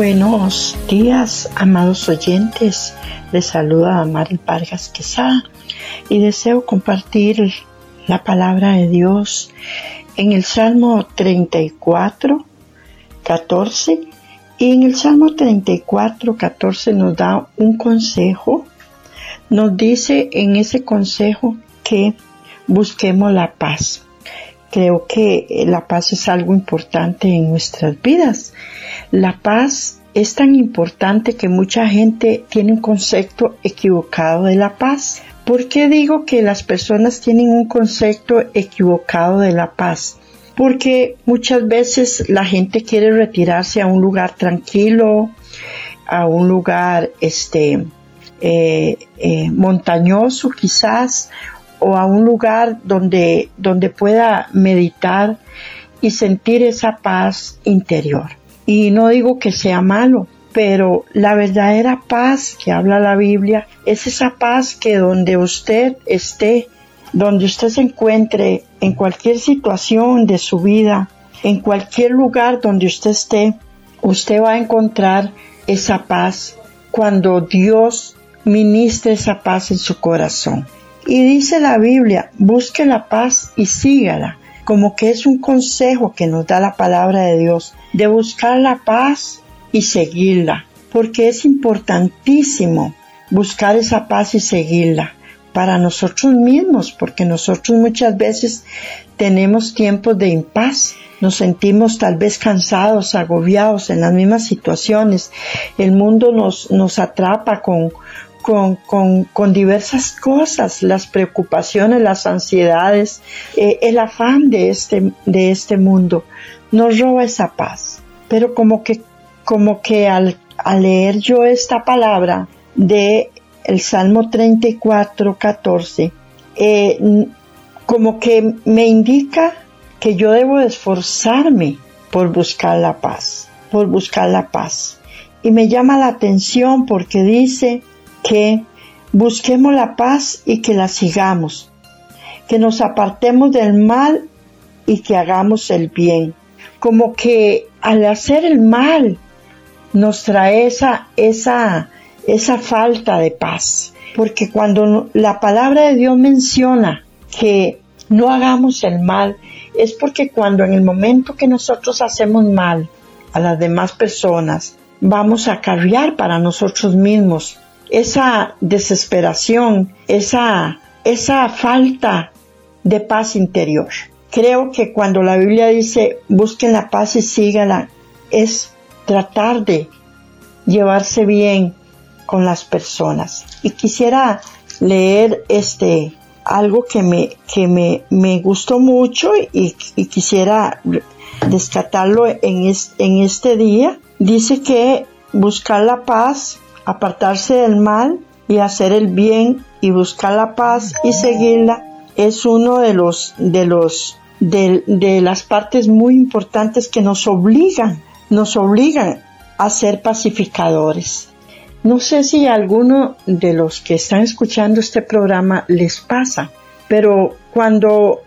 Buenos días, amados oyentes. Les saluda Mari Vargas Quesada y deseo compartir la palabra de Dios en el Salmo 34, 14. Y en el Salmo 34, 14 nos da un consejo. Nos dice en ese consejo que busquemos la paz. Creo que la paz es algo importante en nuestras vidas. La paz es tan importante que mucha gente tiene un concepto equivocado de la paz. ¿Por qué digo que las personas tienen un concepto equivocado de la paz? Porque muchas veces la gente quiere retirarse a un lugar tranquilo, a un lugar este eh, eh, montañoso quizás o a un lugar donde, donde pueda meditar y sentir esa paz interior. Y no digo que sea malo, pero la verdadera paz que habla la Biblia es esa paz que donde usted esté, donde usted se encuentre, en cualquier situación de su vida, en cualquier lugar donde usted esté, usted va a encontrar esa paz cuando Dios ministre esa paz en su corazón. Y dice la Biblia, busque la paz y sígala, como que es un consejo que nos da la palabra de Dios, de buscar la paz y seguirla, porque es importantísimo buscar esa paz y seguirla para nosotros mismos, porque nosotros muchas veces tenemos tiempos de impaz, nos sentimos tal vez cansados, agobiados en las mismas situaciones, el mundo nos, nos atrapa con, con, con, con, diversas cosas, las preocupaciones, las ansiedades, eh, el afán de este, de este mundo, nos roba esa paz. Pero como que, como que al, al leer yo esta palabra de el Salmo 34, 14, eh, como que me indica que yo debo esforzarme por buscar la paz, por buscar la paz. Y me llama la atención porque dice, que busquemos la paz y que la sigamos, que nos apartemos del mal y que hagamos el bien. Como que al hacer el mal nos trae esa, esa, esa falta de paz. Porque cuando la palabra de Dios menciona que no hagamos el mal, es porque cuando en el momento que nosotros hacemos mal a las demás personas, vamos a cargar para nosotros mismos esa desesperación, esa, esa falta de paz interior. Creo que cuando la Biblia dice busquen la paz y sígala, es tratar de llevarse bien con las personas. Y quisiera leer este algo que me, que me, me gustó mucho y, quisiera descatarlo en, en este día. Dice que buscar la paz apartarse del mal y hacer el bien y buscar la paz y seguirla es uno de los de los de, de las partes muy importantes que nos obligan nos obligan a ser pacificadores. No sé si a alguno de los que están escuchando este programa les pasa pero cuando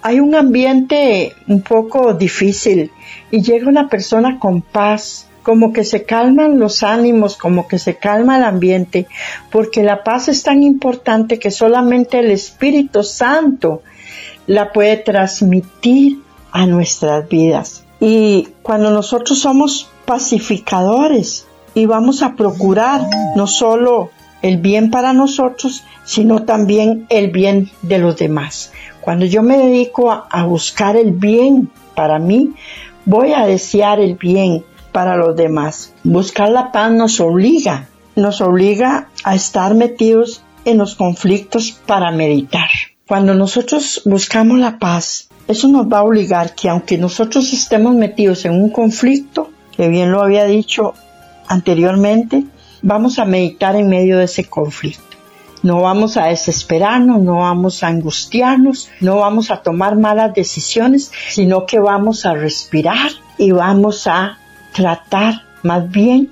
hay un ambiente un poco difícil y llega una persona con paz como que se calman los ánimos, como que se calma el ambiente, porque la paz es tan importante que solamente el Espíritu Santo la puede transmitir a nuestras vidas. Y cuando nosotros somos pacificadores y vamos a procurar no solo el bien para nosotros, sino también el bien de los demás. Cuando yo me dedico a, a buscar el bien para mí, voy a desear el bien para los demás. Buscar la paz nos obliga, nos obliga a estar metidos en los conflictos para meditar. Cuando nosotros buscamos la paz, Eso nos va a obligar que aunque nosotros estemos metidos en un conflicto, que bien lo había dicho anteriormente, vamos a meditar en medio de ese conflicto. No vamos a desesperarnos, no vamos a angustiarnos, no vamos a tomar malas decisiones, sino que vamos a respirar y vamos a tratar más bien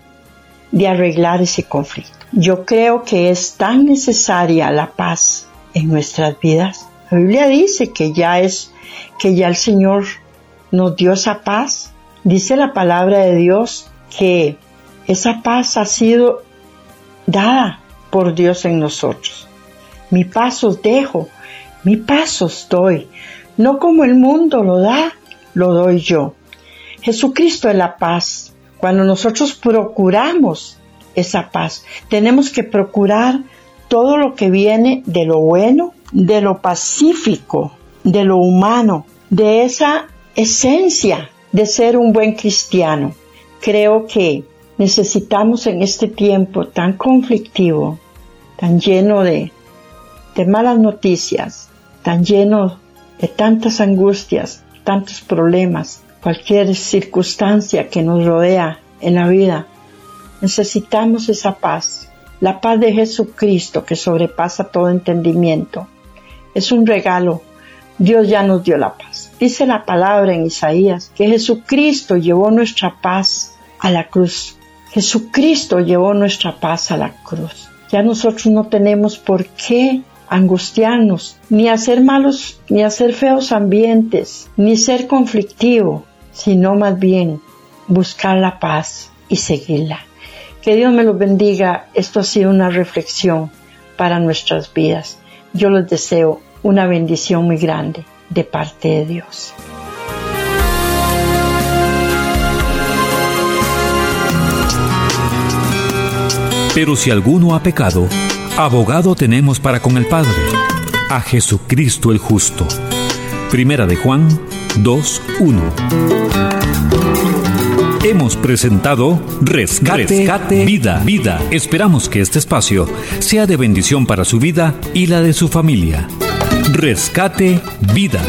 de arreglar ese conflicto. Yo creo que es tan necesaria la paz en nuestras vidas. La Biblia dice que ya es, que ya el Señor nos dio esa paz. Dice la palabra de Dios que esa paz ha sido dada por Dios en nosotros. Mi paso dejo, mi paso doy, no como el mundo lo da, lo doy yo. Jesucristo es la paz. Cuando nosotros procuramos esa paz, tenemos que procurar todo lo que viene de lo bueno, de lo pacífico, de lo humano, de esa esencia de ser un buen cristiano. Creo que necesitamos en este tiempo tan conflictivo, tan lleno de, malas noticias, tan lleno de tantas angustias, tantos problemas, cualquier circunstancia que nos rodea en la vida, necesitamos esa paz, la paz de Jesucristo que sobrepasa todo entendimiento. Es un regalo. Dios ya nos dio la paz. Dice la palabra en Isaías que Jesucristo llevó nuestra paz a la cruz. Jesucristo llevó nuestra paz a la cruz. Ya nosotros no tenemos por qué angustiarnos, ni hacer malos, ni hacer feos ambientes, ni ser conflictivo, sino más bien buscar la paz y seguirla. Que Dios me lo bendiga. Esto ha sido una reflexión para nuestras vidas. Yo les deseo una bendición muy grande de parte de Dios. Pero si alguno ha pecado, abogado tenemos para con el Padre, a Jesucristo el justo. Primera de Juan 2.1. Hemos presentado Rescate, Vida, Vida. Esperamos que este espacio sea de bendición para su vida y la de su familia. Rescate Vida.